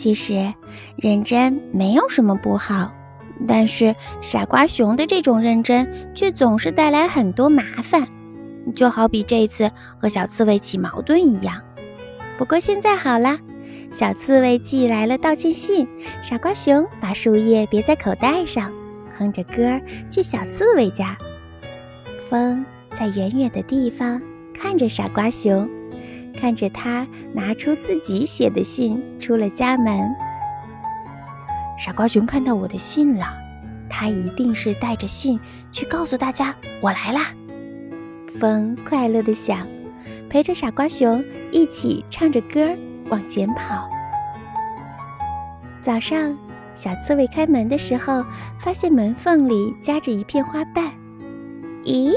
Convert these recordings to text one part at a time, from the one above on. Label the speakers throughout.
Speaker 1: 其实，认真没有什么不好，但是傻瓜熊的这种认真却总是带来很多麻烦，就好比这次和小刺猬起矛盾一样。不过现在好啦，小刺猬寄来了道歉信，傻瓜熊把树叶别在口袋上，哼着歌去小刺猬家。风在远远的地方看着傻瓜熊。看着他拿出自己写的信，出了家门。傻瓜熊看到我的信了，他一定是带着信去告诉大家我来啦。风快乐地想，陪着傻瓜熊一起唱着歌往前跑。早上，小刺猬开门的时候，发现门缝里夹着一片花瓣。咦？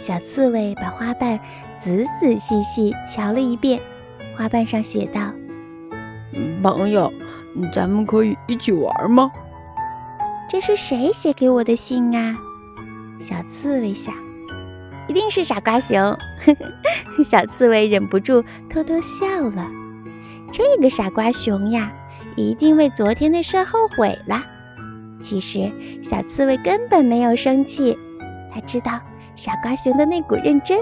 Speaker 1: 小刺猬把花瓣仔仔细细瞧了一遍，花瓣上写道：“
Speaker 2: 朋友，咱们可以一起玩吗？”
Speaker 1: 这是谁写给我的信啊？小刺猬想，一定是傻瓜熊。小刺猬忍不住偷偷笑了。这个傻瓜熊呀，一定为昨天的事后悔了。其实，小刺猬根本没有生气，他知道。傻瓜熊的那股认真，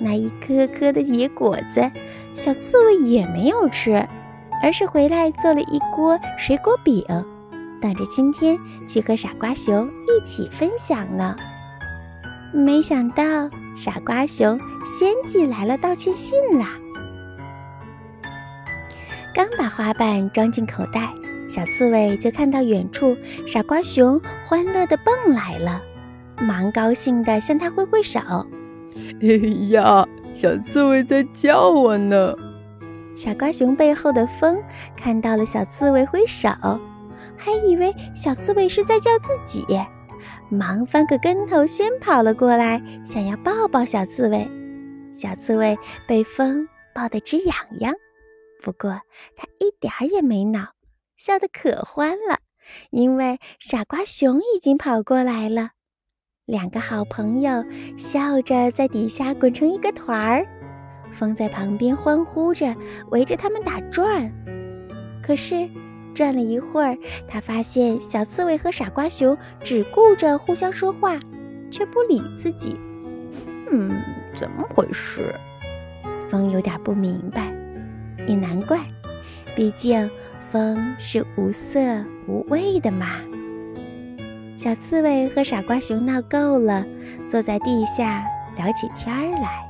Speaker 1: 那一颗颗的野果子，小刺猬也没有吃，而是回来做了一锅水果饼，等着今天去和傻瓜熊一起分享呢。没想到傻瓜熊先寄来了道歉信啦！刚把花瓣装进口袋，小刺猬就看到远处傻瓜熊欢乐地蹦来了。忙高兴地向他挥挥手。
Speaker 2: 哎呀，小刺猬在叫我呢！
Speaker 1: 傻瓜熊背后的风看到了小刺猬挥手，还以为小刺猬是在叫自己，忙翻个跟头先跑了过来，想要抱抱小刺猬。小刺猬被风抱得直痒痒，不过它一点儿也没恼，笑得可欢了，因为傻瓜熊已经跑过来了。两个好朋友笑着在底下滚成一个团儿，风在旁边欢呼着，围着他们打转。可是转了一会儿，他发现小刺猬和傻瓜熊只顾着互相说话，却不理自己。
Speaker 2: 嗯，怎么回事？
Speaker 1: 风有点不明白，也难怪，毕竟风是无色无味的嘛。小刺猬和傻瓜熊闹够了，坐在地下聊起天儿来。